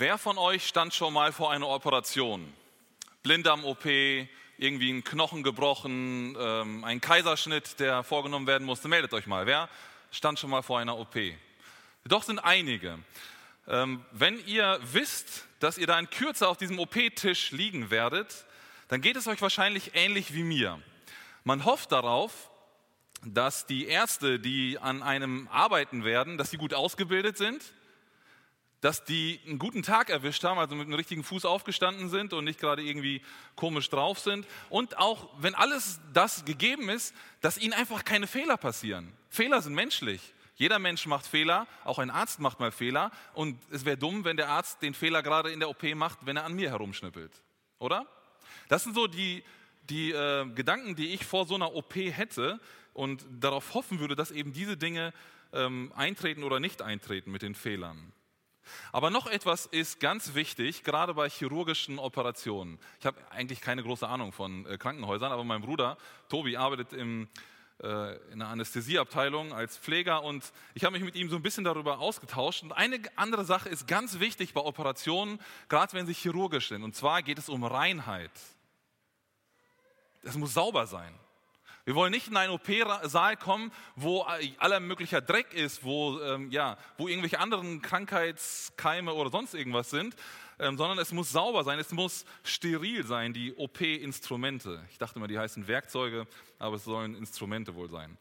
Wer von euch stand schon mal vor einer Operation? Blinddarm-OP, irgendwie ein Knochen gebrochen, ähm, ein Kaiserschnitt, der vorgenommen werden musste. Meldet euch mal. Wer stand schon mal vor einer OP? Doch sind einige. Ähm, wenn ihr wisst, dass ihr da in Kürze auf diesem OP-Tisch liegen werdet, dann geht es euch wahrscheinlich ähnlich wie mir. Man hofft darauf, dass die Ärzte, die an einem arbeiten werden, dass sie gut ausgebildet sind, dass die einen guten Tag erwischt haben, also mit einem richtigen Fuß aufgestanden sind und nicht gerade irgendwie komisch drauf sind. Und auch, wenn alles das gegeben ist, dass ihnen einfach keine Fehler passieren. Fehler sind menschlich. Jeder Mensch macht Fehler, auch ein Arzt macht mal Fehler. Und es wäre dumm, wenn der Arzt den Fehler gerade in der OP macht, wenn er an mir herumschnippelt. Oder? Das sind so die, die äh, Gedanken, die ich vor so einer OP hätte und darauf hoffen würde, dass eben diese Dinge ähm, eintreten oder nicht eintreten mit den Fehlern. Aber noch etwas ist ganz wichtig, gerade bei chirurgischen Operationen. Ich habe eigentlich keine große Ahnung von äh, Krankenhäusern, aber mein Bruder Tobi arbeitet im, äh, in der Anästhesieabteilung als Pfleger und ich habe mich mit ihm so ein bisschen darüber ausgetauscht. Und eine andere Sache ist ganz wichtig bei Operationen, gerade wenn sie chirurgisch sind. Und zwar geht es um Reinheit. Es muss sauber sein. Wir wollen nicht in einen OP-Saal kommen, wo aller möglicher Dreck ist, wo, ähm, ja, wo irgendwelche anderen Krankheitskeime oder sonst irgendwas sind, ähm, sondern es muss sauber sein, es muss steril sein, die OP-Instrumente. Ich dachte immer, die heißen Werkzeuge, aber es sollen Instrumente wohl sein.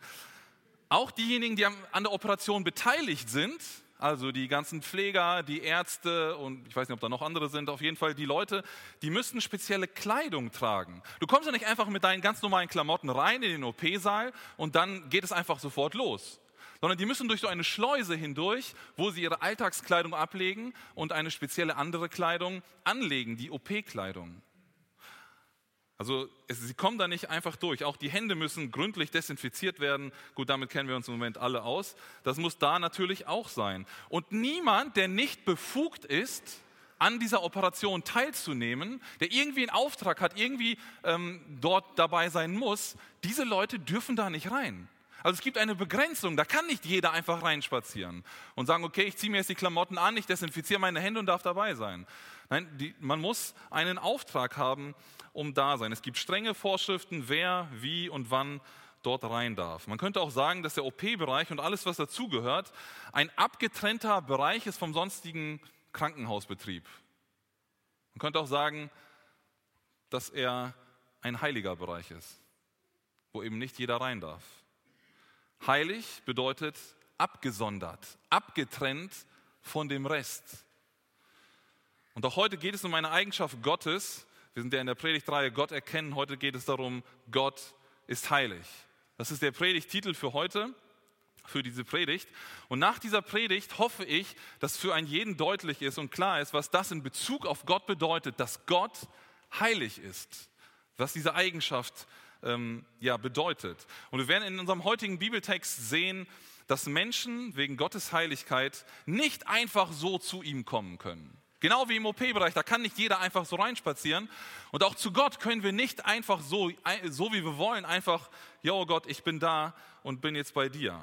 Auch diejenigen, die an der Operation beteiligt sind, also die ganzen Pfleger, die Ärzte und ich weiß nicht, ob da noch andere sind, auf jeden Fall die Leute, die müssen spezielle Kleidung tragen. Du kommst ja nicht einfach mit deinen ganz normalen Klamotten rein in den OP-Saal und dann geht es einfach sofort los. Sondern die müssen durch so eine Schleuse hindurch, wo sie ihre Alltagskleidung ablegen und eine spezielle andere Kleidung anlegen, die OP-Kleidung. Also es, sie kommen da nicht einfach durch. Auch die Hände müssen gründlich desinfiziert werden. Gut, damit kennen wir uns im Moment alle aus. Das muss da natürlich auch sein. Und niemand, der nicht befugt ist, an dieser Operation teilzunehmen, der irgendwie einen Auftrag hat, irgendwie ähm, dort dabei sein muss, diese Leute dürfen da nicht rein. Also es gibt eine Begrenzung, da kann nicht jeder einfach reinspazieren und sagen, okay, ich ziehe mir jetzt die Klamotten an, ich desinfiziere meine Hände und darf dabei sein. Nein, die, man muss einen Auftrag haben, um da sein. Es gibt strenge Vorschriften, wer, wie und wann dort rein darf. Man könnte auch sagen, dass der OP-Bereich und alles, was dazugehört, ein abgetrennter Bereich ist vom sonstigen Krankenhausbetrieb. Man könnte auch sagen, dass er ein heiliger Bereich ist, wo eben nicht jeder rein darf. Heilig bedeutet abgesondert, abgetrennt von dem Rest. Und auch heute geht es um eine Eigenschaft Gottes, wir sind ja in der Predigtreihe Gott erkennen. Heute geht es darum, Gott ist heilig. Das ist der Predigtitel für heute, für diese Predigt. Und nach dieser Predigt hoffe ich, dass für einen jeden deutlich ist und klar ist, was das in Bezug auf Gott bedeutet, dass Gott heilig ist. Was diese Eigenschaft ähm, ja, bedeutet. Und wir werden in unserem heutigen Bibeltext sehen, dass Menschen wegen Gottes Heiligkeit nicht einfach so zu ihm kommen können. Genau wie im OP-Bereich, da kann nicht jeder einfach so reinspazieren. Und auch zu Gott können wir nicht einfach so, so wie wir wollen, einfach, ja Gott, ich bin da und bin jetzt bei dir.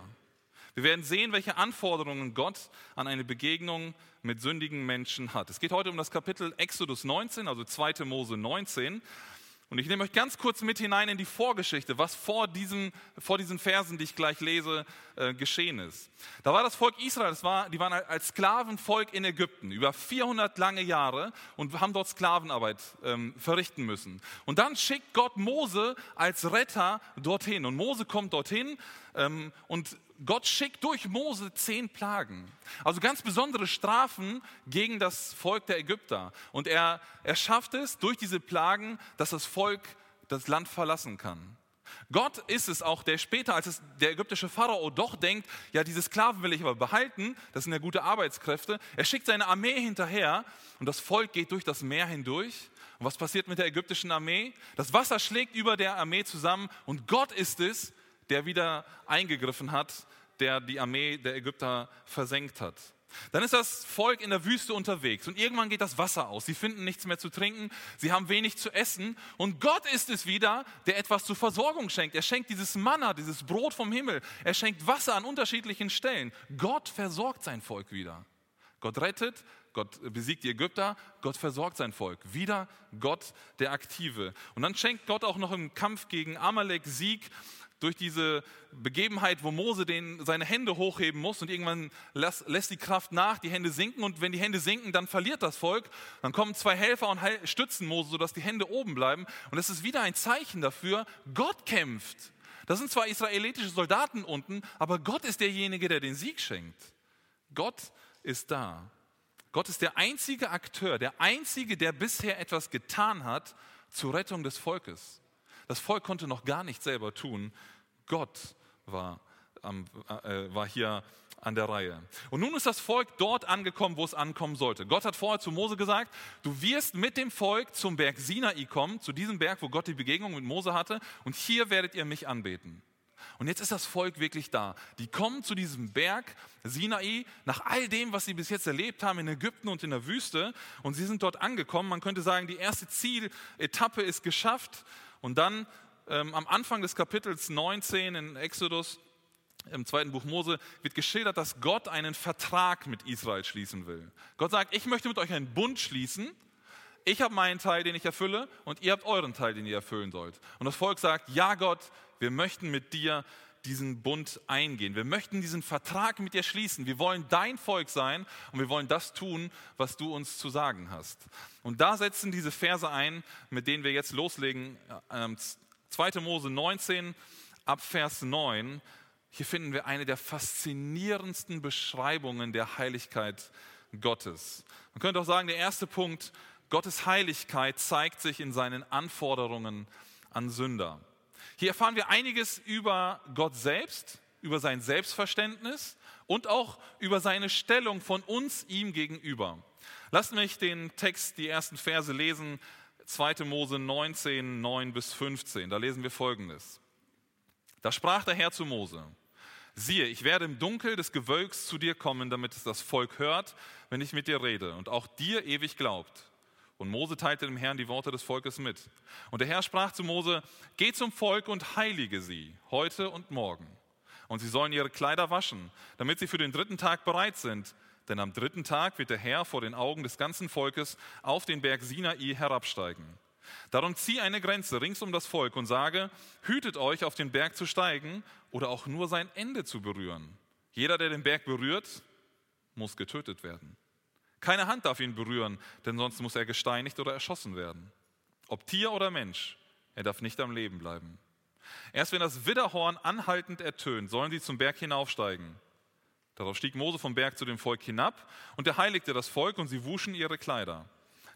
Wir werden sehen, welche Anforderungen Gott an eine Begegnung mit sündigen Menschen hat. Es geht heute um das Kapitel Exodus 19, also 2. Mose 19. Und ich nehme euch ganz kurz mit hinein in die Vorgeschichte, was vor, diesem, vor diesen Versen, die ich gleich lese, äh, geschehen ist. Da war das Volk Israel, das war, die waren als Sklavenvolk in Ägypten über 400 lange Jahre und haben dort Sklavenarbeit ähm, verrichten müssen. Und dann schickt Gott Mose als Retter dorthin. Und Mose kommt dorthin ähm, und Gott schickt durch Mose zehn Plagen. Also ganz besondere Strafen gegen das Volk der Ägypter. Und er, er schafft es durch diese Plagen, dass das Volk das Land verlassen kann. Gott ist es auch, der später, als der ägyptische Pharao doch denkt, ja, diese Sklaven will ich aber behalten, das sind ja gute Arbeitskräfte. Er schickt seine Armee hinterher und das Volk geht durch das Meer hindurch. Und was passiert mit der ägyptischen Armee? Das Wasser schlägt über der Armee zusammen und Gott ist es, der wieder eingegriffen hat, der die Armee der Ägypter versenkt hat. Dann ist das Volk in der Wüste unterwegs und irgendwann geht das Wasser aus. Sie finden nichts mehr zu trinken, sie haben wenig zu essen und Gott ist es wieder, der etwas zur Versorgung schenkt. Er schenkt dieses Manna, dieses Brot vom Himmel. Er schenkt Wasser an unterschiedlichen Stellen. Gott versorgt sein Volk wieder. Gott rettet, Gott besiegt die Ägypter, Gott versorgt sein Volk. Wieder Gott der Aktive. Und dann schenkt Gott auch noch im Kampf gegen Amalek Sieg durch diese Begebenheit, wo Mose den, seine Hände hochheben muss und irgendwann lässt, lässt, die Kraft nach, die Hände sinken und wenn die Hände sinken, dann verliert das Volk. Dann kommen zwei Helfer und stützen Mose, sodass die Hände oben bleiben. Und es ist wieder ein Zeichen dafür, Gott kämpft. Das sind zwar israelitische Soldaten unten, aber Gott ist derjenige, der den Sieg schenkt. Gott ist da. Gott ist der einzige Akteur, der einzige, der bisher etwas getan hat zur Rettung des Volkes. Das Volk konnte noch gar nichts selber tun. Gott war, äh, war hier an der Reihe. Und nun ist das Volk dort angekommen, wo es ankommen sollte. Gott hat vorher zu Mose gesagt, du wirst mit dem Volk zum Berg Sinai kommen, zu diesem Berg, wo Gott die Begegnung mit Mose hatte, und hier werdet ihr mich anbeten. Und jetzt ist das Volk wirklich da. Die kommen zu diesem Berg Sinai nach all dem, was sie bis jetzt erlebt haben in Ägypten und in der Wüste. Und sie sind dort angekommen. Man könnte sagen, die erste Zieletappe ist geschafft. Und dann ähm, am Anfang des Kapitels 19 in Exodus, im zweiten Buch Mose, wird geschildert, dass Gott einen Vertrag mit Israel schließen will. Gott sagt, ich möchte mit euch einen Bund schließen. Ich habe meinen Teil, den ich erfülle, und ihr habt euren Teil, den ihr erfüllen sollt. Und das Volk sagt, ja Gott, wir möchten mit dir diesen Bund eingehen. Wir möchten diesen Vertrag mit dir schließen. Wir wollen dein Volk sein und wir wollen das tun, was du uns zu sagen hast. Und da setzen diese Verse ein, mit denen wir jetzt loslegen. 2. Ähm, Mose 19 ab Vers 9. Hier finden wir eine der faszinierendsten Beschreibungen der Heiligkeit Gottes. Man könnte auch sagen, der erste Punkt, Gottes Heiligkeit zeigt sich in seinen Anforderungen an Sünder. Hier erfahren wir einiges über Gott selbst, über sein Selbstverständnis und auch über seine Stellung von uns ihm gegenüber. Lasst mich den Text, die ersten Verse lesen, 2. Mose 19, 9 bis 15. Da lesen wir folgendes. Da sprach der Herr zu Mose, siehe, ich werde im Dunkel des Gewölks zu dir kommen, damit es das Volk hört, wenn ich mit dir rede und auch dir ewig glaubt. Und Mose teilte dem Herrn die Worte des Volkes mit. Und der Herr sprach zu Mose, geh zum Volk und heilige sie, heute und morgen. Und sie sollen ihre Kleider waschen, damit sie für den dritten Tag bereit sind. Denn am dritten Tag wird der Herr vor den Augen des ganzen Volkes auf den Berg Sinai herabsteigen. Darum zieh eine Grenze rings um das Volk und sage, hütet euch, auf den Berg zu steigen oder auch nur sein Ende zu berühren. Jeder, der den Berg berührt, muss getötet werden. Keine Hand darf ihn berühren, denn sonst muss er gesteinigt oder erschossen werden. Ob Tier oder Mensch, er darf nicht am Leben bleiben. Erst wenn das Widderhorn anhaltend ertönt, sollen sie zum Berg hinaufsteigen. Darauf stieg Mose vom Berg zu dem Volk hinab und er heiligte das Volk und sie wuschen ihre Kleider.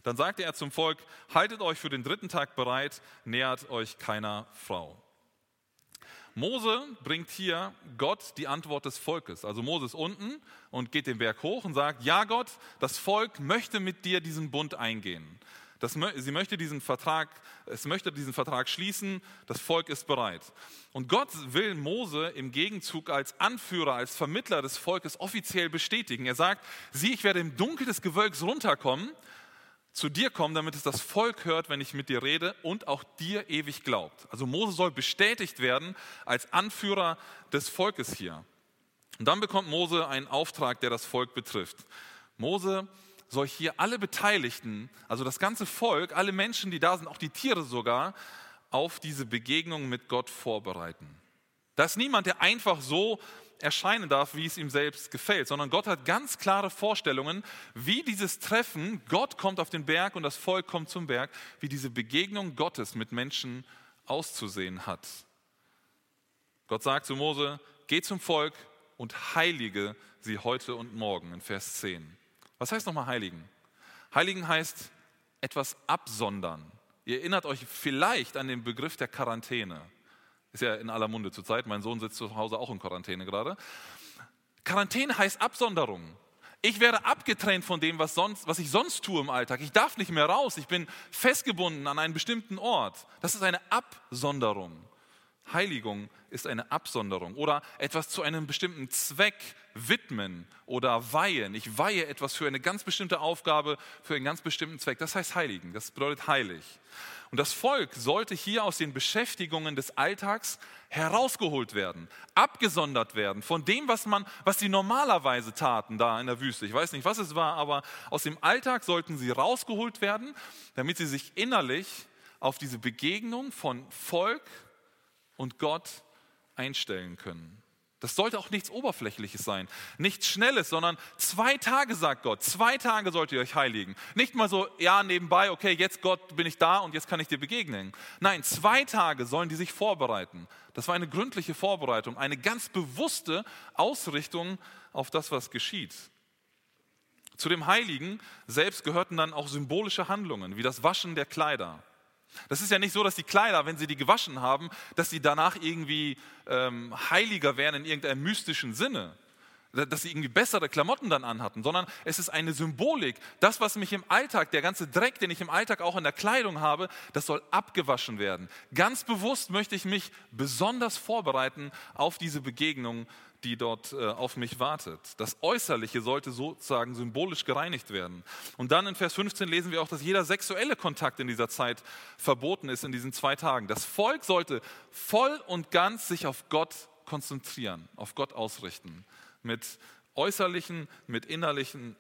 Dann sagte er zum Volk, haltet euch für den dritten Tag bereit, nähert euch keiner Frau. Mose bringt hier Gott die Antwort des Volkes. Also Mose ist unten und geht den Berg hoch und sagt, ja Gott, das Volk möchte mit dir diesen Bund eingehen. Das, sie möchte diesen Vertrag, es möchte diesen Vertrag schließen, das Volk ist bereit. Und Gott will Mose im Gegenzug als Anführer, als Vermittler des Volkes offiziell bestätigen. Er sagt, sieh, ich werde im Dunkel des Gewölks runterkommen zu dir kommen, damit es das Volk hört, wenn ich mit dir rede und auch dir ewig glaubt. Also Mose soll bestätigt werden als Anführer des Volkes hier. Und dann bekommt Mose einen Auftrag, der das Volk betrifft. Mose soll hier alle Beteiligten, also das ganze Volk, alle Menschen, die da sind, auch die Tiere sogar, auf diese Begegnung mit Gott vorbereiten. Da ist niemand, der einfach so erscheinen darf, wie es ihm selbst gefällt, sondern Gott hat ganz klare Vorstellungen, wie dieses Treffen, Gott kommt auf den Berg und das Volk kommt zum Berg, wie diese Begegnung Gottes mit Menschen auszusehen hat. Gott sagt zu Mose, geh zum Volk und heilige sie heute und morgen in Vers 10. Was heißt nochmal heiligen? Heiligen heißt etwas absondern. Ihr erinnert euch vielleicht an den Begriff der Quarantäne. Ist ja in aller Munde zurzeit. Mein Sohn sitzt zu Hause auch in Quarantäne gerade. Quarantäne heißt Absonderung. Ich werde abgetrennt von dem, was, sonst, was ich sonst tue im Alltag. Ich darf nicht mehr raus. Ich bin festgebunden an einen bestimmten Ort. Das ist eine Absonderung. Heiligung ist eine Absonderung oder etwas zu einem bestimmten Zweck widmen oder weihen. Ich weihe etwas für eine ganz bestimmte Aufgabe, für einen ganz bestimmten Zweck. Das heißt heiligen, das bedeutet heilig. Und das Volk sollte hier aus den Beschäftigungen des Alltags herausgeholt werden, abgesondert werden von dem, was man, was sie normalerweise taten da in der Wüste. Ich weiß nicht, was es war, aber aus dem Alltag sollten sie rausgeholt werden, damit sie sich innerlich auf diese Begegnung von Volk und Gott einstellen können. Das sollte auch nichts Oberflächliches sein, nichts Schnelles, sondern zwei Tage, sagt Gott, zwei Tage sollt ihr euch heiligen. Nicht mal so, ja, nebenbei, okay, jetzt Gott bin ich da und jetzt kann ich dir begegnen. Nein, zwei Tage sollen die sich vorbereiten. Das war eine gründliche Vorbereitung, eine ganz bewusste Ausrichtung auf das, was geschieht. Zu dem Heiligen selbst gehörten dann auch symbolische Handlungen, wie das Waschen der Kleider. Das ist ja nicht so, dass die Kleider, wenn sie die gewaschen haben, dass sie danach irgendwie ähm, heiliger wären in irgendeinem mystischen Sinne, dass sie irgendwie bessere Klamotten dann anhatten, sondern es ist eine Symbolik. Das, was mich im Alltag, der ganze Dreck, den ich im Alltag auch in der Kleidung habe, das soll abgewaschen werden. Ganz bewusst möchte ich mich besonders vorbereiten auf diese Begegnung die dort äh, auf mich wartet. Das Äußerliche sollte sozusagen symbolisch gereinigt werden. Und dann in Vers 15 lesen wir auch, dass jeder sexuelle Kontakt in dieser Zeit verboten ist, in diesen zwei Tagen. Das Volk sollte voll und ganz sich auf Gott konzentrieren, auf Gott ausrichten. Mit äußerlichen, mit innerlichen,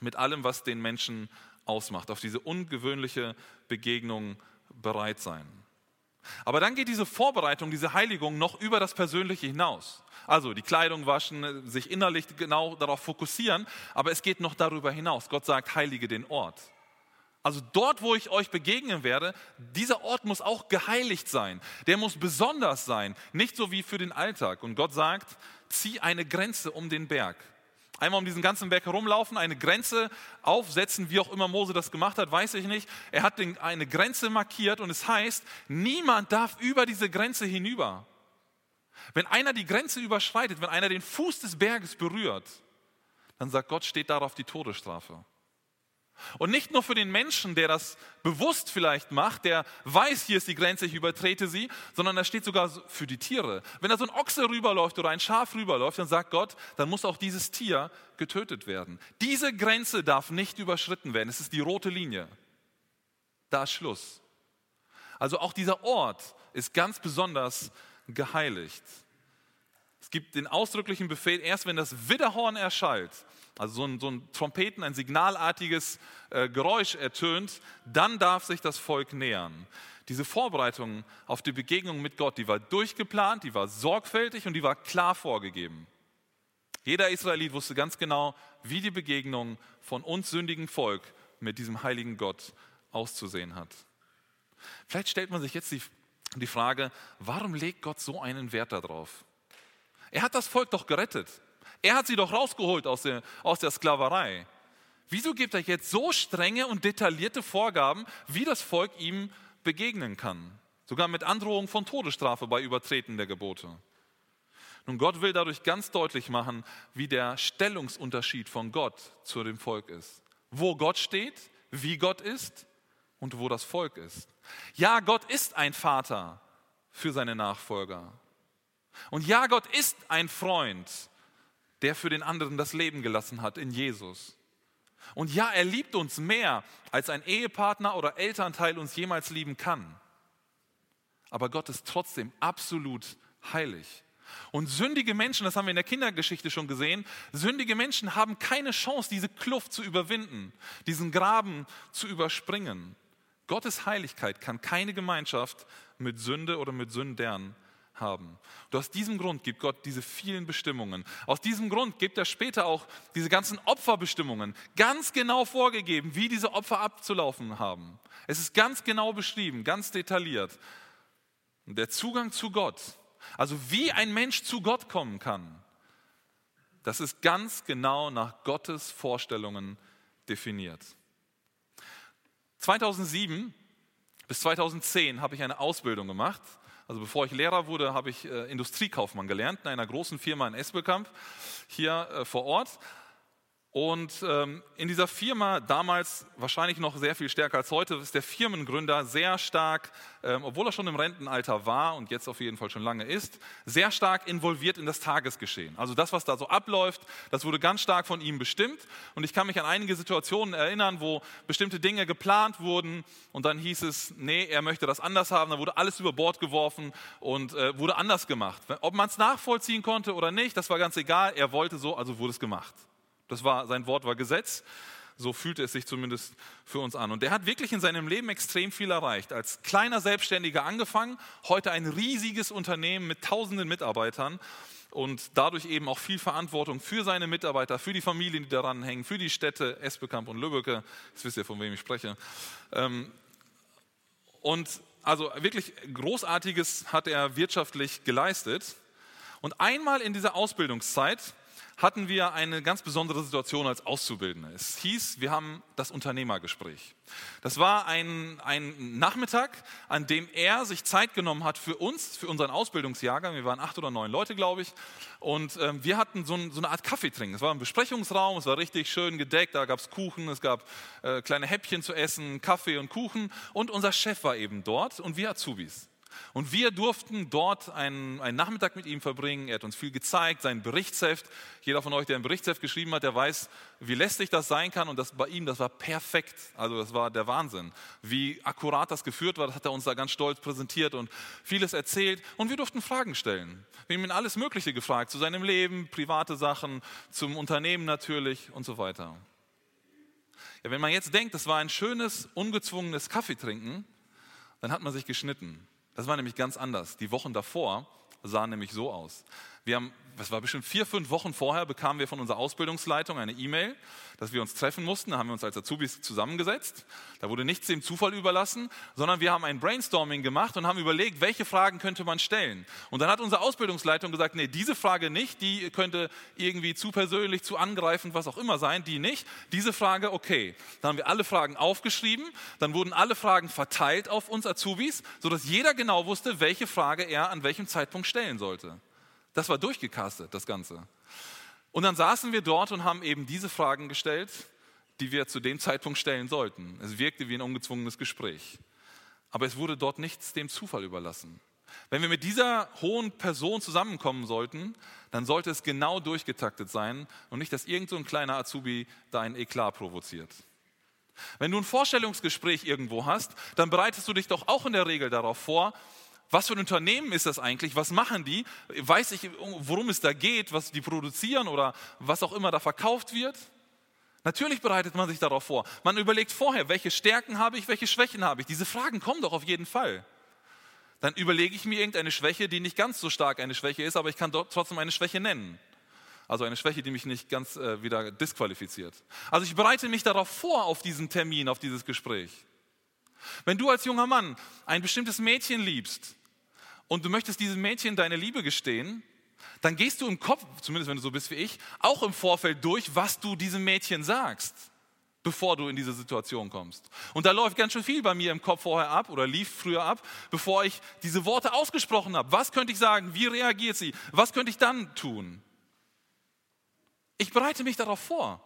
mit allem, was den Menschen ausmacht. Auf diese ungewöhnliche Begegnung bereit sein. Aber dann geht diese Vorbereitung, diese Heiligung noch über das Persönliche hinaus. Also die Kleidung waschen, sich innerlich genau darauf fokussieren, aber es geht noch darüber hinaus. Gott sagt, heilige den Ort. Also dort, wo ich euch begegnen werde, dieser Ort muss auch geheiligt sein. Der muss besonders sein, nicht so wie für den Alltag. Und Gott sagt, zieh eine Grenze um den Berg. Einmal um diesen ganzen Berg herumlaufen, eine Grenze aufsetzen, wie auch immer Mose das gemacht hat, weiß ich nicht. Er hat eine Grenze markiert und es heißt, niemand darf über diese Grenze hinüber. Wenn einer die Grenze überschreitet, wenn einer den Fuß des Berges berührt, dann sagt Gott, steht darauf die Todesstrafe. Und nicht nur für den Menschen, der das bewusst vielleicht macht, der weiß, hier ist die Grenze, ich übertrete sie, sondern das steht sogar für die Tiere. Wenn da so ein Ochse rüberläuft oder ein Schaf rüberläuft, dann sagt Gott, dann muss auch dieses Tier getötet werden. Diese Grenze darf nicht überschritten werden. Es ist die rote Linie. Da ist Schluss. Also auch dieser Ort ist ganz besonders geheiligt. Es gibt den ausdrücklichen Befehl, erst wenn das Widderhorn erschallt, also so ein, so ein Trompeten, ein signalartiges äh, Geräusch ertönt, dann darf sich das Volk nähern. Diese Vorbereitung auf die Begegnung mit Gott, die war durchgeplant, die war sorgfältig und die war klar vorgegeben. Jeder Israelit wusste ganz genau, wie die Begegnung von uns sündigen Volk mit diesem heiligen Gott auszusehen hat. Vielleicht stellt man sich jetzt die, die Frage, warum legt Gott so einen Wert darauf? Er hat das Volk doch gerettet. Er hat sie doch rausgeholt aus der, aus der Sklaverei. Wieso gibt er jetzt so strenge und detaillierte Vorgaben, wie das Volk ihm begegnen kann? Sogar mit Androhung von Todesstrafe bei Übertreten der Gebote. Nun, Gott will dadurch ganz deutlich machen, wie der Stellungsunterschied von Gott zu dem Volk ist. Wo Gott steht, wie Gott ist und wo das Volk ist. Ja, Gott ist ein Vater für seine Nachfolger. Und ja, Gott ist ein Freund der für den anderen das Leben gelassen hat in Jesus. Und ja, er liebt uns mehr, als ein Ehepartner oder Elternteil uns jemals lieben kann. Aber Gott ist trotzdem absolut heilig. Und sündige Menschen, das haben wir in der Kindergeschichte schon gesehen, sündige Menschen haben keine Chance, diese Kluft zu überwinden, diesen Graben zu überspringen. Gottes Heiligkeit kann keine Gemeinschaft mit Sünde oder mit Sündern haben. Und aus diesem Grund gibt Gott diese vielen Bestimmungen. Aus diesem Grund gibt er später auch diese ganzen Opferbestimmungen ganz genau vorgegeben, wie diese Opfer abzulaufen haben. Es ist ganz genau beschrieben, ganz detailliert. Und der Zugang zu Gott, also wie ein Mensch zu Gott kommen kann, das ist ganz genau nach Gottes Vorstellungen definiert. 2007 bis 2010 habe ich eine Ausbildung gemacht also bevor ich Lehrer wurde, habe ich äh, Industriekaufmann gelernt in einer großen Firma in Espelkamp hier äh, vor Ort. Und ähm, in dieser Firma, damals wahrscheinlich noch sehr viel stärker als heute, ist der Firmengründer sehr stark, ähm, obwohl er schon im Rentenalter war und jetzt auf jeden Fall schon lange ist, sehr stark involviert in das Tagesgeschehen. Also das, was da so abläuft, das wurde ganz stark von ihm bestimmt. Und ich kann mich an einige Situationen erinnern, wo bestimmte Dinge geplant wurden und dann hieß es, nee, er möchte das anders haben. Da wurde alles über Bord geworfen und äh, wurde anders gemacht. Ob man es nachvollziehen konnte oder nicht, das war ganz egal. Er wollte so, also wurde es gemacht. Das war, sein Wort war Gesetz. So fühlte es sich zumindest für uns an. Und der hat wirklich in seinem Leben extrem viel erreicht. Als kleiner Selbstständiger angefangen, heute ein riesiges Unternehmen mit tausenden Mitarbeitern und dadurch eben auch viel Verantwortung für seine Mitarbeiter, für die Familien, die daran hängen, für die Städte Esbekamp und Lübbecke. Jetzt wisst ihr, von wem ich spreche. Ähm, und also wirklich Großartiges hat er wirtschaftlich geleistet. Und einmal in dieser Ausbildungszeit hatten wir eine ganz besondere Situation als Auszubildende. Es hieß, wir haben das Unternehmergespräch. Das war ein, ein Nachmittag, an dem er sich Zeit genommen hat für uns, für unseren Ausbildungsjahrgang. Wir waren acht oder neun Leute, glaube ich. Und ähm, wir hatten so, ein, so, eine Art Kaffee trinken. Es war ein Besprechungsraum, es war richtig schön gedeckt. Da gab es Kuchen, es gab äh, kleine Häppchen zu essen, Kaffee und Kuchen. Und unser Chef war eben dort und wir Azubis. Und wir durften dort einen, einen, Nachmittag mit ihm verbringen. Er hat uns viel gezeigt, sein Berichtsheft. Jeder von euch, der ein Berichtsheft geschrieben hat, der weiß, wie lästig das sein kann. Und das bei ihm, das war perfekt. Also das war der Wahnsinn. Wie akkurat das geführt war, das hat er uns da ganz stolz präsentiert und vieles erzählt. Und wir durften Fragen stellen. Wir haben ihn alles Mögliche gefragt, zu seinem Leben, private Sachen, zum Unternehmen natürlich und so weiter. Ja, wenn man jetzt denkt, das war ein schönes, ungezwungenes Kaffeetrinken, dann hat man sich geschnitten. Das war nämlich ganz anders. Die Wochen davor sahen nämlich so aus. Wir haben das war bestimmt vier, fünf Wochen vorher, bekamen wir von unserer Ausbildungsleitung eine E-Mail, dass wir uns treffen mussten. Da haben wir uns als Azubis zusammengesetzt. Da wurde nichts dem Zufall überlassen, sondern wir haben ein Brainstorming gemacht und haben überlegt, welche Fragen könnte man stellen. Und dann hat unsere Ausbildungsleitung gesagt, nee, diese Frage nicht, die könnte irgendwie zu persönlich, zu angreifend, was auch immer sein, die nicht. Diese Frage, okay. Dann haben wir alle Fragen aufgeschrieben, dann wurden alle Fragen verteilt auf uns Azubis, sodass jeder genau wusste, welche Frage er an welchem Zeitpunkt stellen sollte. Das war durchgecastet, das Ganze. Und dann saßen wir dort und haben eben diese Fragen gestellt, die wir zu dem Zeitpunkt stellen sollten. Es wirkte wie ein ungezwungenes Gespräch. Aber es wurde dort nichts dem Zufall überlassen. Wenn wir mit dieser hohen Person zusammenkommen sollten, dann sollte es genau durchgetaktet sein und nicht, dass irgend so ein kleiner Azubi da ein Eklat provoziert. Wenn du ein Vorstellungsgespräch irgendwo hast, dann bereitest du dich doch auch in der Regel darauf vor, was für ein Unternehmen ist das eigentlich? Was machen die? Weiß ich, worum es da geht, was die produzieren oder was auch immer da verkauft wird? Natürlich bereitet man sich darauf vor. Man überlegt vorher, welche Stärken habe ich, welche Schwächen habe ich. Diese Fragen kommen doch auf jeden Fall. Dann überlege ich mir irgendeine Schwäche, die nicht ganz so stark eine Schwäche ist, aber ich kann trotzdem eine Schwäche nennen. Also eine Schwäche, die mich nicht ganz äh, wieder disqualifiziert. Also ich bereite mich darauf vor, auf diesen Termin, auf dieses Gespräch. Wenn du als junger Mann ein bestimmtes Mädchen liebst, und du möchtest diesem Mädchen deine Liebe gestehen, dann gehst du im Kopf, zumindest wenn du so bist wie ich, auch im Vorfeld durch, was du diesem Mädchen sagst, bevor du in diese Situation kommst. Und da läuft ganz schön viel bei mir im Kopf vorher ab oder lief früher ab, bevor ich diese Worte ausgesprochen habe. Was könnte ich sagen? Wie reagiert sie? Was könnte ich dann tun? Ich bereite mich darauf vor.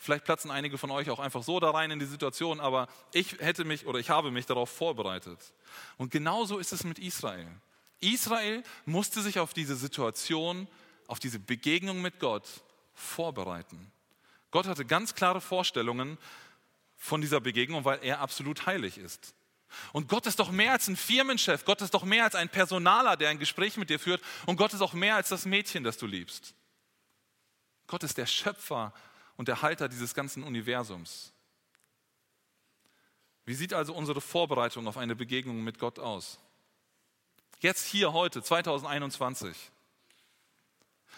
Vielleicht platzen einige von euch auch einfach so da rein in die Situation, aber ich hätte mich oder ich habe mich darauf vorbereitet. Und genauso ist es mit Israel. Israel musste sich auf diese Situation, auf diese Begegnung mit Gott vorbereiten. Gott hatte ganz klare Vorstellungen von dieser Begegnung, weil er absolut heilig ist. Und Gott ist doch mehr als ein Firmenchef, Gott ist doch mehr als ein Personaler, der ein Gespräch mit dir führt und Gott ist auch mehr als das Mädchen, das du liebst. Gott ist der Schöpfer und der Halter dieses ganzen Universums. Wie sieht also unsere Vorbereitung auf eine Begegnung mit Gott aus? Jetzt hier heute, 2021.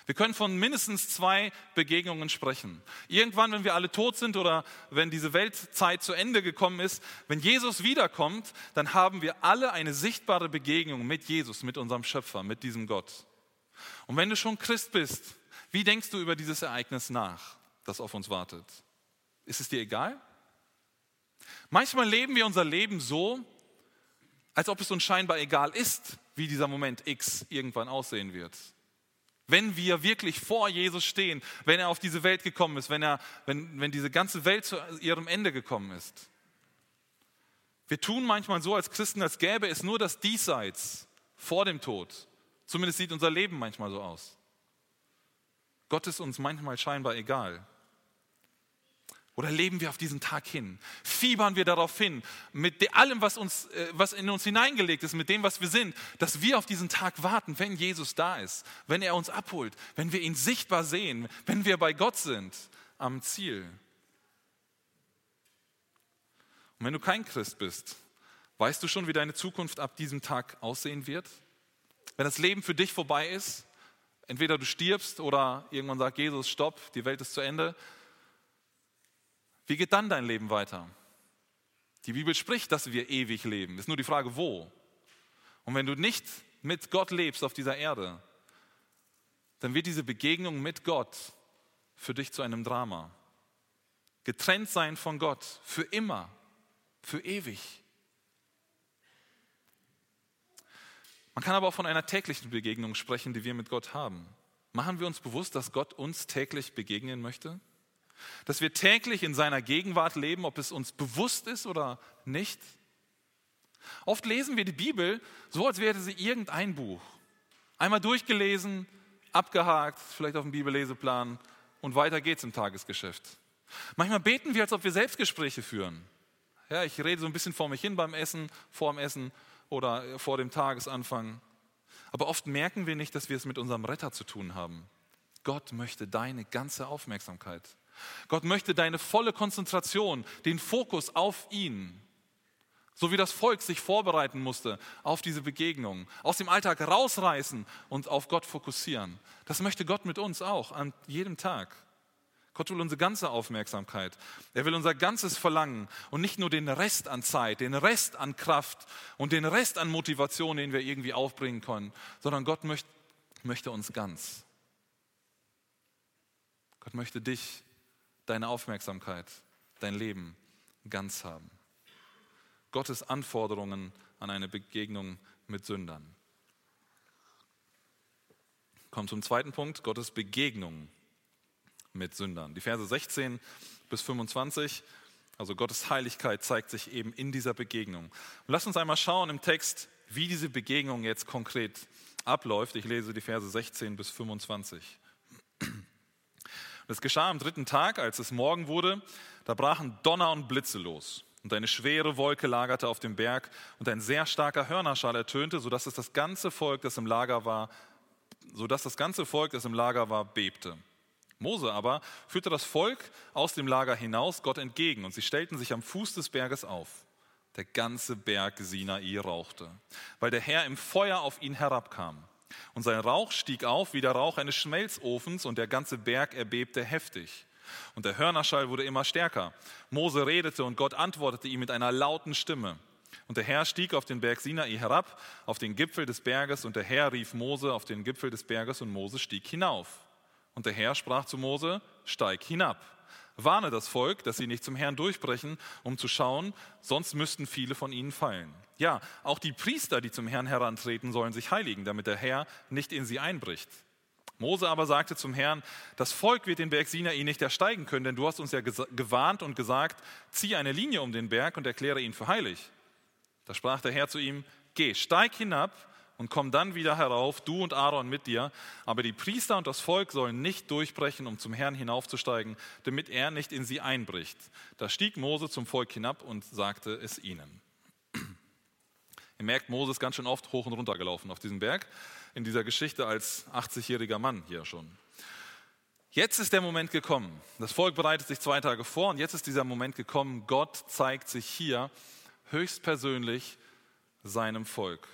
Wir können von mindestens zwei Begegnungen sprechen. Irgendwann, wenn wir alle tot sind oder wenn diese Weltzeit zu Ende gekommen ist, wenn Jesus wiederkommt, dann haben wir alle eine sichtbare Begegnung mit Jesus, mit unserem Schöpfer, mit diesem Gott. Und wenn du schon Christ bist, wie denkst du über dieses Ereignis nach? Das auf uns wartet. Ist es dir egal? Manchmal leben wir unser Leben so, als ob es uns scheinbar egal ist, wie dieser Moment X irgendwann aussehen wird. wenn wir wirklich vor Jesus stehen, wenn er auf diese Welt gekommen ist, wenn, er, wenn, wenn diese ganze Welt zu ihrem Ende gekommen ist. Wir tun manchmal so als Christen, als gäbe es nur das Diesseits vor dem Tod. Zumindest sieht unser Leben manchmal so aus. Gott ist uns manchmal scheinbar egal. Oder leben wir auf diesen Tag hin? Fiebern wir darauf hin, mit allem, was, uns, äh, was in uns hineingelegt ist, mit dem, was wir sind, dass wir auf diesen Tag warten, wenn Jesus da ist, wenn er uns abholt, wenn wir ihn sichtbar sehen, wenn wir bei Gott sind, am Ziel. Und wenn du kein Christ bist, weißt du schon, wie deine Zukunft ab diesem Tag aussehen wird? Wenn das Leben für dich vorbei ist, entweder du stirbst oder irgendwann sagt Jesus, stopp, die Welt ist zu Ende, wie geht dann dein Leben weiter? Die Bibel spricht, dass wir ewig leben. Ist nur die Frage, wo. Und wenn du nicht mit Gott lebst auf dieser Erde, dann wird diese Begegnung mit Gott für dich zu einem Drama. Getrennt sein von Gott für immer, für ewig. Man kann aber auch von einer täglichen Begegnung sprechen, die wir mit Gott haben. Machen wir uns bewusst, dass Gott uns täglich begegnen möchte? Dass wir täglich in seiner Gegenwart leben, ob es uns bewusst ist oder nicht. Oft lesen wir die Bibel so, als wäre sie irgendein Buch. Einmal durchgelesen, abgehakt, vielleicht auf dem Bibelleseplan und weiter geht's im Tagesgeschäft. Manchmal beten wir, als ob wir Selbstgespräche führen. Ja, ich rede so ein bisschen vor mich hin beim Essen, vor dem Essen oder vor dem Tagesanfang. Aber oft merken wir nicht, dass wir es mit unserem Retter zu tun haben. Gott möchte deine ganze Aufmerksamkeit. Gott möchte deine volle Konzentration, den Fokus auf ihn. So wie das Volk sich vorbereiten musste auf diese Begegnung, aus dem Alltag rausreißen und auf Gott fokussieren. Das möchte Gott mit uns auch an jedem Tag. Gott will unsere ganze Aufmerksamkeit. Er will unser ganzes Verlangen und nicht nur den Rest an Zeit, den Rest an Kraft und den Rest an Motivation, den wir irgendwie aufbringen können, sondern Gott möchte, möchte uns ganz. Gott möchte dich deine Aufmerksamkeit, dein Leben ganz haben. Gottes Anforderungen an eine Begegnung mit Sündern. Kommt zum zweiten Punkt, Gottes Begegnung mit Sündern. Die Verse 16 bis 25, also Gottes Heiligkeit zeigt sich eben in dieser Begegnung. Und lasst uns einmal schauen im Text, wie diese Begegnung jetzt konkret abläuft. Ich lese die Verse 16 bis 25. Das geschah am dritten Tag, als es Morgen wurde. Da brachen Donner und Blitze los. Und eine schwere Wolke lagerte auf dem Berg und ein sehr starker Hörnerschall ertönte, sodass es das ganze Volk, das im Lager war, sodass das ganze Volk, das im Lager war, bebte. Mose aber führte das Volk aus dem Lager hinaus Gott entgegen und sie stellten sich am Fuß des Berges auf. Der ganze Berg Sinai rauchte, weil der Herr im Feuer auf ihn herabkam. Und sein Rauch stieg auf wie der Rauch eines Schmelzofens und der ganze Berg erbebte heftig. Und der Hörnerschall wurde immer stärker. Mose redete und Gott antwortete ihm mit einer lauten Stimme. Und der Herr stieg auf den Berg Sinai herab, auf den Gipfel des Berges, und der Herr rief Mose auf den Gipfel des Berges, und Mose stieg hinauf. Und der Herr sprach zu Mose, steig hinab. Warne das Volk, dass sie nicht zum Herrn durchbrechen, um zu schauen, sonst müssten viele von ihnen fallen. Ja, auch die Priester, die zum Herrn herantreten, sollen sich heiligen, damit der Herr nicht in sie einbricht. Mose aber sagte zum Herrn, das Volk wird den Berg Sinai nicht ersteigen können, denn du hast uns ja gewarnt und gesagt, zieh eine Linie um den Berg und erkläre ihn für heilig. Da sprach der Herr zu ihm, geh, steig hinab und komm dann wieder herauf, du und Aaron mit dir. Aber die Priester und das Volk sollen nicht durchbrechen, um zum Herrn hinaufzusteigen, damit er nicht in sie einbricht. Da stieg Mose zum Volk hinab und sagte es ihnen. Ihr merkt, Mose ist ganz schön oft hoch und runter gelaufen auf diesem Berg, in dieser Geschichte als 80-jähriger Mann hier schon. Jetzt ist der Moment gekommen. Das Volk bereitet sich zwei Tage vor und jetzt ist dieser Moment gekommen. Gott zeigt sich hier höchstpersönlich seinem Volk.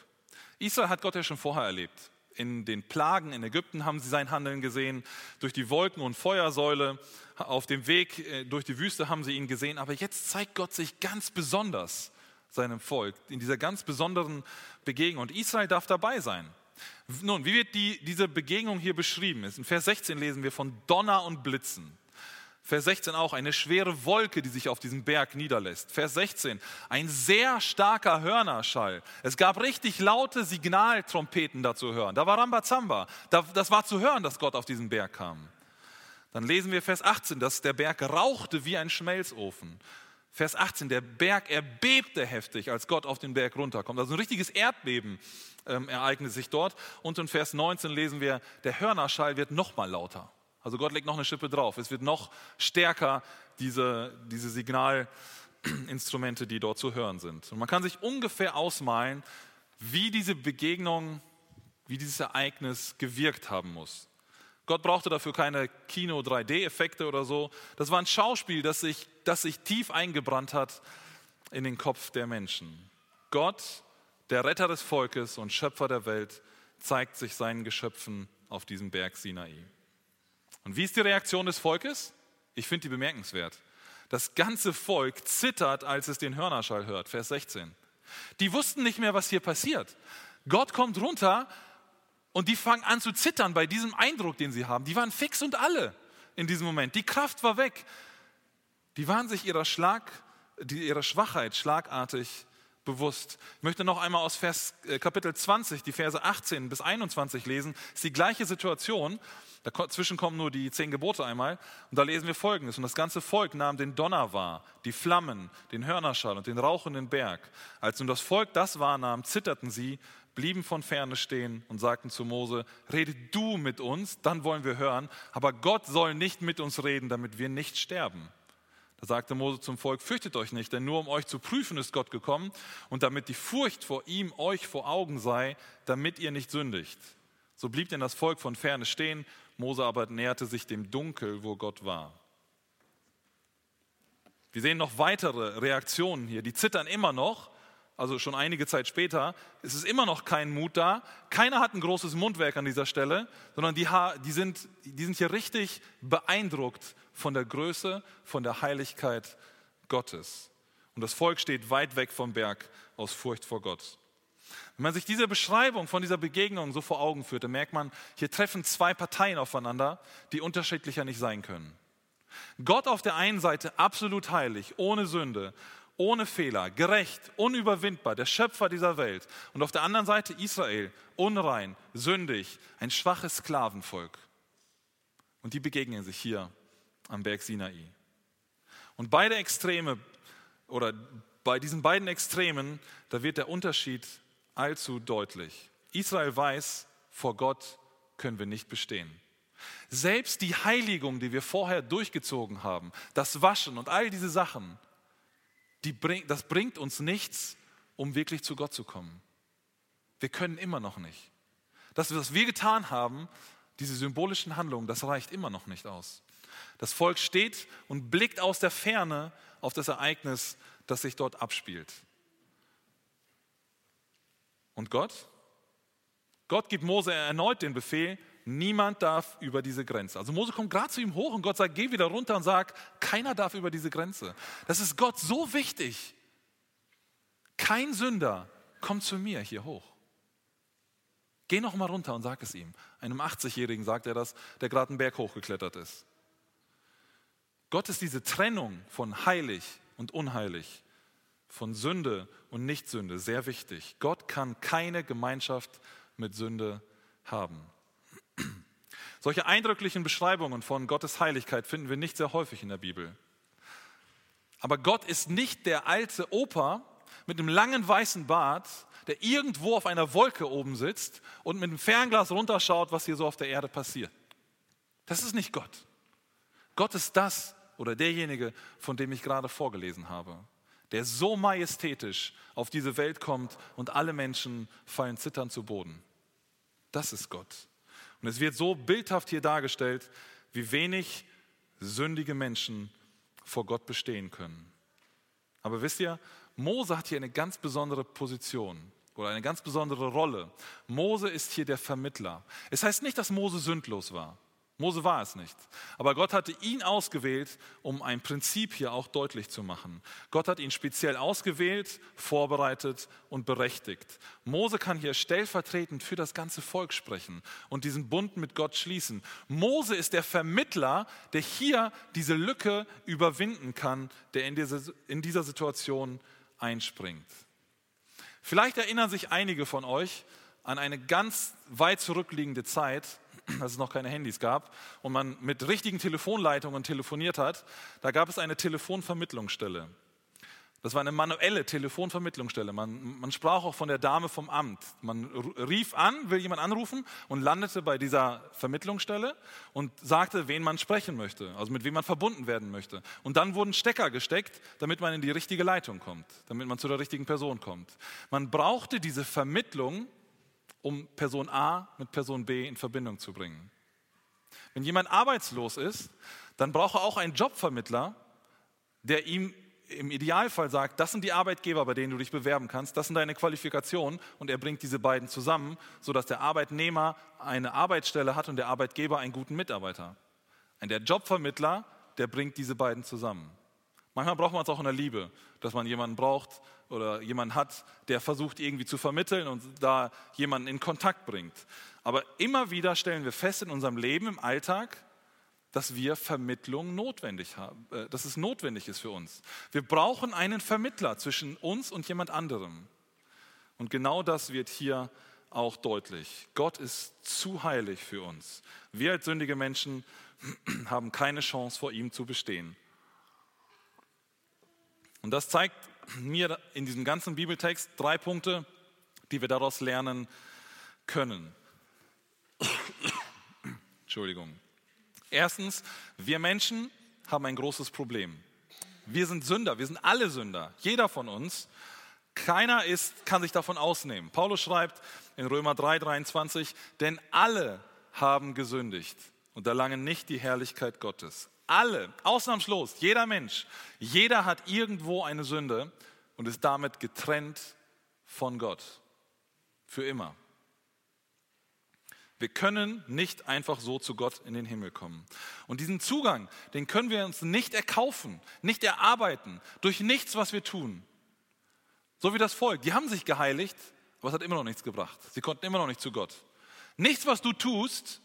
Israel hat Gott ja schon vorher erlebt. In den Plagen in Ägypten haben sie sein Handeln gesehen. Durch die Wolken- und Feuersäule auf dem Weg äh, durch die Wüste haben sie ihn gesehen. Aber jetzt zeigt Gott sich ganz besonders seinem Volk in dieser ganz besonderen Begegnung. Und Israel darf dabei sein. Nun, wie wird die, diese Begegnung hier beschrieben? In Vers 16 lesen wir von Donner und Blitzen. Vers 16 auch eine schwere Wolke, die sich auf diesem Berg niederlässt. Vers 16 ein sehr starker Hörnerschall. Es gab richtig laute Signaltrompeten da zu hören. Da war Rambazamba. Das war zu hören, dass Gott auf diesen Berg kam. Dann lesen wir Vers 18, dass der Berg rauchte wie ein Schmelzofen. Vers 18, der Berg erbebte heftig, als Gott auf den Berg runterkommt. Also ein richtiges Erdbeben ähm, ereignet sich dort. Und in Vers 19 lesen wir, der Hörnerschall wird noch mal lauter. Also Gott legt noch eine Schippe drauf. Es wird noch stärker, diese, diese Signalinstrumente, die dort zu hören sind. Und man kann sich ungefähr ausmalen, wie diese Begegnung, wie dieses Ereignis gewirkt haben muss. Gott brauchte dafür keine Kino-3D-Effekte oder so. Das war ein Schauspiel, das sich, das sich tief eingebrannt hat in den Kopf der Menschen. Gott, der Retter des Volkes und Schöpfer der Welt, zeigt sich seinen Geschöpfen auf diesem Berg Sinai. Und wie ist die Reaktion des Volkes? Ich finde die bemerkenswert. Das ganze Volk zittert, als es den Hörnerschall hört, Vers 16. Die wussten nicht mehr, was hier passiert. Gott kommt runter und die fangen an zu zittern bei diesem Eindruck, den sie haben. Die waren fix und alle in diesem Moment. Die Kraft war weg. Die waren sich ihrer, Schlag, ihrer Schwachheit schlagartig bewusst. Ich möchte noch einmal aus Vers, äh, Kapitel 20, die Verse 18 bis 21 lesen. Das ist die gleiche Situation. Dazwischen kommen nur die zehn Gebote einmal. Und da lesen wir Folgendes. Und das ganze Volk nahm den Donner wahr, die Flammen, den Hörnerschall und den rauchenden Berg. Als nun das Volk das wahrnahm, zitterten sie, blieben von ferne stehen und sagten zu Mose, rede du mit uns, dann wollen wir hören. Aber Gott soll nicht mit uns reden, damit wir nicht sterben. Da sagte Mose zum Volk, fürchtet euch nicht, denn nur um euch zu prüfen ist Gott gekommen und damit die Furcht vor ihm euch vor Augen sei, damit ihr nicht sündigt. So blieb denn das Volk von ferne stehen, Mose aber näherte sich dem Dunkel, wo Gott war. Wir sehen noch weitere Reaktionen hier. Die zittern immer noch, also schon einige Zeit später. Es ist immer noch kein Mut da. Keiner hat ein großes Mundwerk an dieser Stelle, sondern die, die, sind, die sind hier richtig beeindruckt von der Größe, von der Heiligkeit Gottes. Und das Volk steht weit weg vom Berg aus Furcht vor Gott. Wenn man sich diese Beschreibung von dieser Begegnung so vor Augen führt, dann merkt man, hier treffen zwei Parteien aufeinander, die unterschiedlicher nicht sein können. Gott auf der einen Seite absolut heilig, ohne Sünde, ohne Fehler, gerecht, unüberwindbar, der Schöpfer dieser Welt. Und auf der anderen Seite Israel, unrein, sündig, ein schwaches Sklavenvolk. Und die begegnen sich hier am Berg Sinai. Und beide Extreme, oder bei diesen beiden Extremen, da wird der Unterschied allzu deutlich. Israel weiß, vor Gott können wir nicht bestehen. Selbst die Heiligung, die wir vorher durchgezogen haben, das Waschen und all diese Sachen, die bring, das bringt uns nichts, um wirklich zu Gott zu kommen. Wir können immer noch nicht. Das, was wir getan haben, diese symbolischen Handlungen, das reicht immer noch nicht aus. Das Volk steht und blickt aus der Ferne auf das Ereignis, das sich dort abspielt. Und Gott? Gott gibt Mose erneut den Befehl, niemand darf über diese Grenze. Also Mose kommt gerade zu ihm hoch und Gott sagt, geh wieder runter und sag, keiner darf über diese Grenze. Das ist Gott so wichtig. Kein Sünder kommt zu mir hier hoch. Geh noch mal runter und sag es ihm. Einem 80-Jährigen sagt er das, der gerade einen Berg hochgeklettert ist. Gott ist diese Trennung von heilig und unheilig von Sünde und Nichtsünde sehr wichtig. Gott kann keine Gemeinschaft mit Sünde haben. Solche eindrücklichen Beschreibungen von Gottes Heiligkeit finden wir nicht sehr häufig in der Bibel. Aber Gott ist nicht der alte Opa mit einem langen weißen Bart, der irgendwo auf einer Wolke oben sitzt und mit einem Fernglas runterschaut, was hier so auf der Erde passiert. Das ist nicht Gott. Gott ist das oder derjenige, von dem ich gerade vorgelesen habe der so majestätisch auf diese Welt kommt und alle Menschen fallen zitternd zu Boden. Das ist Gott. Und es wird so bildhaft hier dargestellt, wie wenig sündige Menschen vor Gott bestehen können. Aber wisst ihr, Mose hat hier eine ganz besondere Position oder eine ganz besondere Rolle. Mose ist hier der Vermittler. Es heißt nicht, dass Mose sündlos war. Mose war es nicht. Aber Gott hatte ihn ausgewählt, um ein Prinzip hier auch deutlich zu machen. Gott hat ihn speziell ausgewählt, vorbereitet und berechtigt. Mose kann hier stellvertretend für das ganze Volk sprechen und diesen Bund mit Gott schließen. Mose ist der Vermittler, der hier diese Lücke überwinden kann, der in dieser, Situation einspringt. Vielleicht erinnern sich einige von euch an eine ganz weit zurückliegende Zeit, als es noch keine Handys gab und man mit richtigen Telefonleitungen telefoniert hat, da gab es eine Telefonvermittlungsstelle. Das war eine manuelle Telefonvermittlungsstelle. Man, man, sprach auch von der Dame vom Amt. Man rief an, will jemand anrufen und landete bei dieser Vermittlungsstelle und sagte, wen man sprechen möchte, also mit wem man verbunden werden möchte. Und dann wurden Stecker gesteckt, damit man in die richtige Leitung kommt, damit man zu der richtigen Person kommt. Man brauchte diese Vermittlung um Person A mit Person B in Verbindung zu bringen. Wenn jemand arbeitslos ist, dann braucht er auch einen Jobvermittler, der ihm im Idealfall sagt, das sind die Arbeitgeber, bei denen du dich bewerben kannst, das sind deine Qualifikationen und er bringt diese beiden zusammen, sodass der Arbeitnehmer eine Arbeitsstelle hat und der Arbeitgeber einen guten Mitarbeiter. Und der Jobvermittler, der bringt diese beiden zusammen. Manchmal braucht man es auch in der Liebe, dass man jemanden braucht oder jemanden hat, der versucht irgendwie zu vermitteln und da jemanden in Kontakt bringt. Aber immer wieder stellen wir fest in unserem Leben, im Alltag, dass wir Vermittlung notwendig haben, äh, dass es notwendig ist für uns. Wir brauchen einen Vermittler zwischen uns und jemand anderem. Und genau das wird hier auch deutlich. Gott ist zu heilig für uns. Wir als sündige Menschen haben keine Chance vor ihm zu bestehen. Und das zeigt mir in diesem ganzen Bibeltext drei Punkte, die wir daraus lernen können. Entschuldigung. Erstens, wir Menschen haben ein großes Problem. Wir sind Sünder, wir sind alle Sünder, jeder von uns. Keiner ist, kann sich davon ausnehmen. Paulus schreibt in Römer 3, 23, denn alle haben gesündigt und erlangen nicht die Herrlichkeit Gottes. Alle, ausnahmslos, jeder Mensch, jeder hat irgendwo eine Sünde und ist damit getrennt von Gott. Für immer. Wir können nicht einfach so zu Gott in den Himmel kommen. Und diesen Zugang, den können wir uns nicht erkaufen, nicht erarbeiten, durch nichts, was wir tun. So wie das Volk. Die haben sich geheiligt, aber es hat immer noch nichts gebracht. Sie konnten immer noch nicht zu Gott. Nichts, was du tust,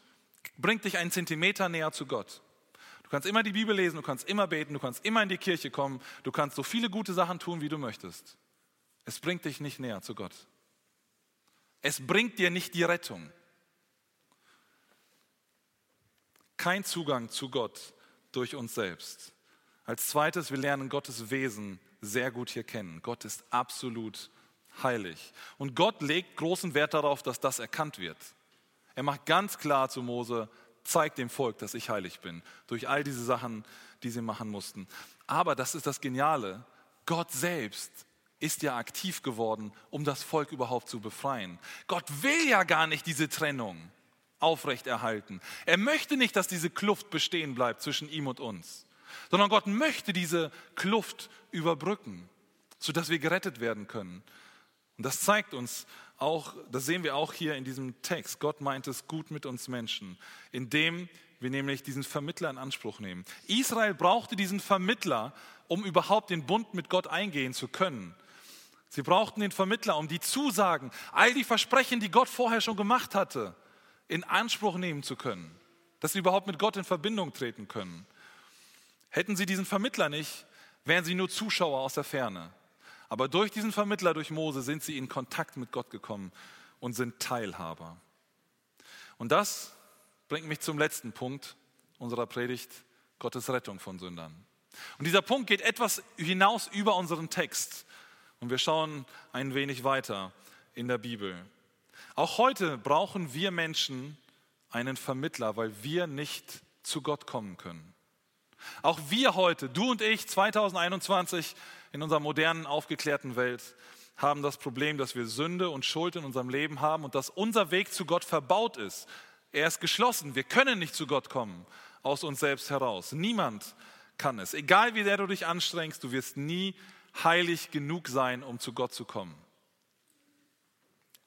bringt dich einen Zentimeter näher zu Gott kannst immer die Bibel lesen, du kannst immer beten, du kannst immer in die Kirche kommen, du kannst so viele gute Sachen tun, wie du möchtest. Es bringt dich nicht näher zu Gott. Es bringt dir nicht die Rettung. Kein Zugang zu Gott durch uns selbst. Als zweites, wir lernen Gottes Wesen sehr gut hier kennen. Gott ist absolut heilig. Und Gott legt großen Wert darauf, dass das erkannt wird. Er macht ganz klar zu Mose, zeigt dem Volk, dass ich heilig bin, durch all diese Sachen, die sie machen mussten. Aber das ist das Geniale, Gott selbst ist ja aktiv geworden, um das Volk überhaupt zu befreien. Gott will ja gar nicht diese Trennung aufrechterhalten. Er möchte nicht, dass diese Kluft bestehen bleibt zwischen ihm und uns, sondern Gott möchte diese Kluft überbrücken, sodass wir gerettet werden können. Und das zeigt uns auch, das sehen wir auch hier in diesem Text. Gott meint es gut mit uns Menschen, indem wir nämlich diesen Vermittler in Anspruch nehmen. Israel brauchte diesen Vermittler, um überhaupt den Bund mit Gott eingehen zu können. Sie brauchten den Vermittler, um die Zusagen, all die Versprechen, die Gott vorher schon gemacht hatte, in Anspruch nehmen zu können, dass sie überhaupt mit Gott in Verbindung treten können. Hätten sie diesen Vermittler nicht, wären sie nur Zuschauer aus der Ferne. Aber durch diesen Vermittler, durch Mose, sind sie in Kontakt mit Gott gekommen und sind Teilhaber. Und das bringt mich zum letzten Punkt unserer Predigt, Gottes Rettung von Sündern. Und dieser Punkt geht etwas hinaus über unseren Text. Und wir schauen ein wenig weiter in der Bibel. Auch heute brauchen wir Menschen einen Vermittler, weil wir nicht zu Gott kommen können. Auch wir heute, du und ich, 2021, in unserer modernen, aufgeklärten Welt haben das Problem, dass wir Sünde und Schuld in unserem Leben haben und dass unser Weg zu Gott verbaut ist. Er ist geschlossen. Wir können nicht zu Gott kommen aus uns selbst heraus. Niemand kann es. Egal wie sehr du dich anstrengst, du wirst nie heilig genug sein, um zu Gott zu kommen.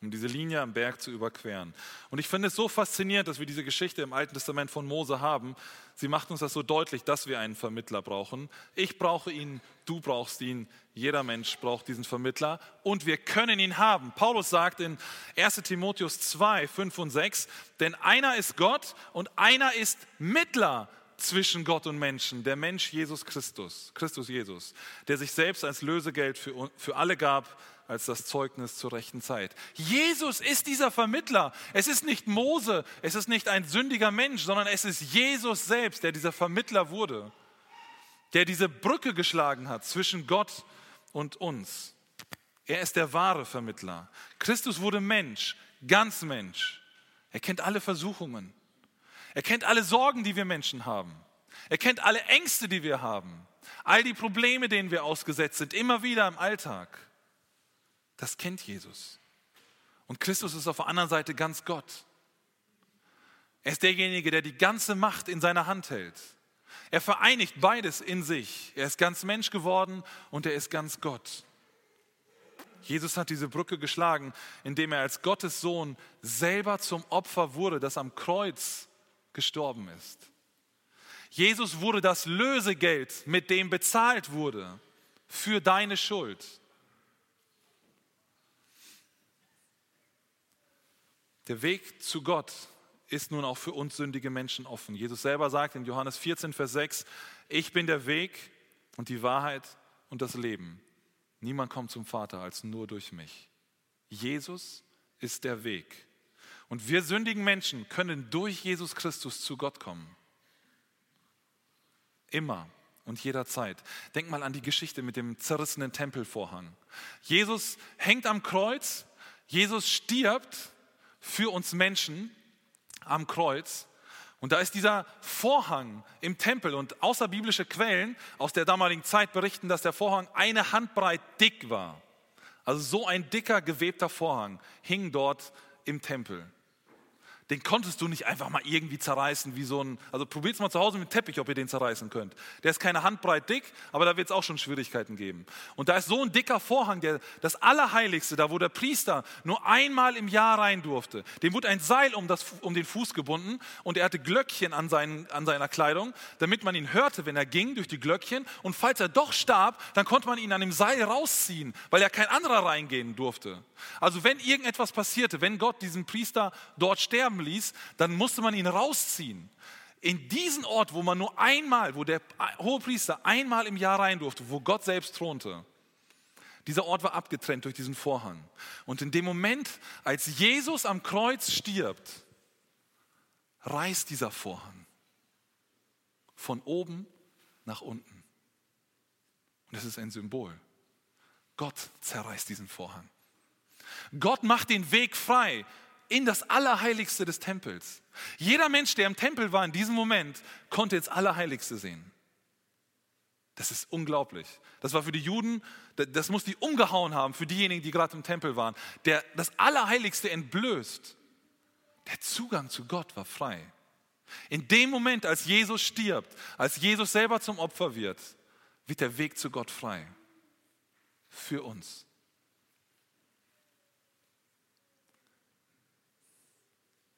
Um diese Linie am Berg zu überqueren. Und ich finde es so faszinierend, dass wir diese Geschichte im Alten Testament von Mose haben. Sie macht uns das so deutlich, dass wir einen Vermittler brauchen. Ich brauche ihn, du brauchst ihn, jeder Mensch braucht diesen Vermittler und wir können ihn haben. Paulus sagt in 1 Timotheus 2, 5 und 6, denn einer ist Gott und einer ist Mittler zwischen Gott und Menschen, der Mensch Jesus Christus, Christus Jesus, der sich selbst als Lösegeld für, für alle gab, als das Zeugnis zur rechten Zeit. Jesus ist dieser Vermittler. Es ist nicht Mose, es ist nicht ein sündiger Mensch, sondern es ist Jesus selbst, der dieser Vermittler wurde, der diese Brücke geschlagen hat zwischen Gott und uns. Er ist der wahre Vermittler. Christus wurde Mensch, ganz Mensch. Er kennt alle Versuchungen. Er kennt alle Sorgen, die wir Menschen haben. Er kennt alle Ängste, die wir haben. All die Probleme, denen wir ausgesetzt sind, immer wieder im Alltag. Das kennt Jesus. Und Christus ist auf der anderen Seite ganz Gott. Er ist derjenige, der die ganze Macht in seiner Hand hält. Er vereinigt beides in sich. Er ist ganz Mensch geworden und er ist ganz Gott. Jesus hat diese Brücke geschlagen, indem er als Gottes Sohn selber zum Opfer wurde, das am Kreuz gestorben ist. Jesus wurde das Lösegeld, mit dem bezahlt wurde für deine Schuld. Der Weg zu Gott ist nun auch für uns sündige Menschen offen. Jesus selber sagt in Johannes 14, Vers 6, ich bin der Weg und die Wahrheit und das Leben. Niemand kommt zum Vater als nur durch mich. Jesus ist der Weg. Und wir sündigen Menschen können durch Jesus Christus zu Gott kommen. Immer und jederzeit. Denk mal an die Geschichte mit dem zerrissenen Tempelvorhang. Jesus hängt am Kreuz, Jesus stirbt für uns Menschen am Kreuz. Und da ist dieser Vorhang im Tempel und außerbiblische Quellen aus der damaligen Zeit berichten, dass der Vorhang eine Handbreit dick war. Also so ein dicker gewebter Vorhang hing dort im Tempel den konntest du nicht einfach mal irgendwie zerreißen wie so ein, also probiert es mal zu Hause mit Teppich, ob ihr den zerreißen könnt. Der ist keine Handbreit dick, aber da wird es auch schon Schwierigkeiten geben. Und da ist so ein dicker Vorhang, der, das Allerheiligste, da wo der Priester nur einmal im Jahr rein durfte. Dem wurde ein Seil um, das, um den Fuß gebunden und er hatte Glöckchen an, seinen, an seiner Kleidung, damit man ihn hörte, wenn er ging durch die Glöckchen. Und falls er doch starb, dann konnte man ihn an dem Seil rausziehen, weil er kein anderer reingehen durfte. Also wenn irgendetwas passierte, wenn Gott diesen Priester dort sterben sterben ließ, dann musste man ihn rausziehen. In diesen Ort, wo man nur einmal, wo der Hohepriester einmal im Jahr rein durfte, wo Gott selbst thronte. Dieser Ort war abgetrennt durch diesen Vorhang. Und in dem Moment, als Jesus am Kreuz stirbt, reißt dieser Vorhang von oben nach unten. Und das ist ein Symbol. Gott zerreißt diesen Vorhang. Gott macht den Weg frei in das Allerheiligste des Tempels. Jeder Mensch, der im Tempel war in diesem Moment, konnte ins Allerheiligste sehen. Das ist unglaublich. Das war für die Juden, das muss die umgehauen haben, für diejenigen, die gerade im Tempel waren. Der, das Allerheiligste entblößt. Der Zugang zu Gott war frei. In dem Moment, als Jesus stirbt, als Jesus selber zum Opfer wird, wird der Weg zu Gott frei. Für uns.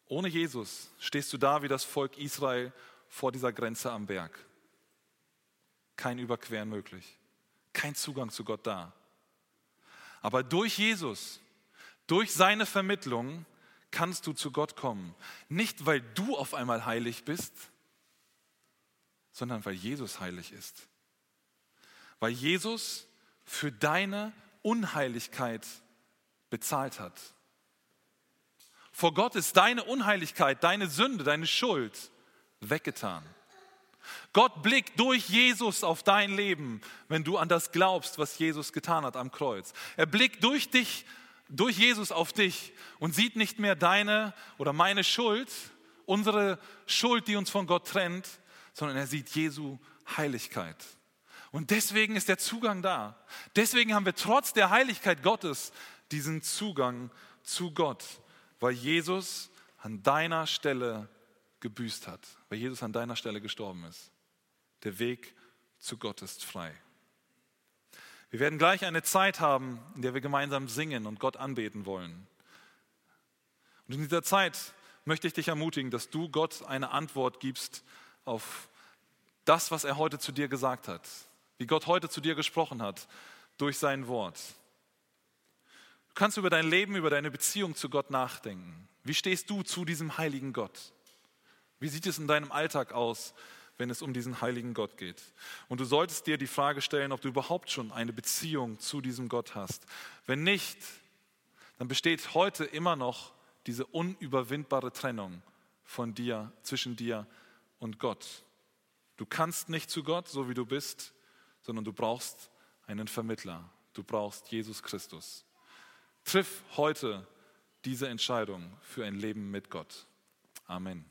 Ohne Jesus stehst du da wie das Volk Israel vor dieser Grenze am Berg. Kein Überqueren möglich, kein Zugang zu Gott da. Aber durch Jesus, durch seine Vermittlung kannst du zu Gott kommen. Nicht, weil du auf einmal heilig bist, sondern weil Jesus heilig ist. Weil Jesus für deine Unheiligkeit bezahlt hat. Vor Gott ist deine Unheiligkeit, deine Sünde, deine Schuld weggetan. Gott blickt durch Jesus auf dein Leben, wenn du an das glaubst, was Jesus getan hat am Kreuz. Er blickt durch dich, durch Jesus auf dich und sieht nicht mehr deine oder meine Schuld, unsere Schuld, die uns von Gott trennt, sondern er sieht Jesu Heiligkeit. Und deswegen ist der Zugang da. Deswegen haben wir trotz der Heiligkeit Gottes diesen Zugang zu Gott weil Jesus an deiner Stelle gebüßt hat, weil Jesus an deiner Stelle gestorben ist. Der Weg zu Gott ist frei. Wir werden gleich eine Zeit haben, in der wir gemeinsam singen und Gott anbeten wollen. Und in dieser Zeit möchte ich dich ermutigen, dass du Gott eine Antwort gibst auf das, was er heute zu dir gesagt hat, wie Gott heute zu dir gesprochen hat durch sein Wort. Du kannst über dein Leben, über deine Beziehung zu Gott nachdenken. Wie stehst du zu diesem heiligen Gott? Wie sieht es in deinem Alltag aus, wenn es um diesen heiligen Gott geht? Und du solltest dir die Frage stellen, ob du überhaupt schon eine Beziehung zu diesem Gott hast. Wenn nicht, dann besteht heute immer noch diese unüberwindbare Trennung von dir, zwischen dir und Gott. Du kannst nicht zu Gott, so wie du bist, sondern du brauchst einen Vermittler. Du brauchst Jesus Christus. Triff heute diese Entscheidung für ein Leben mit Gott. Amen.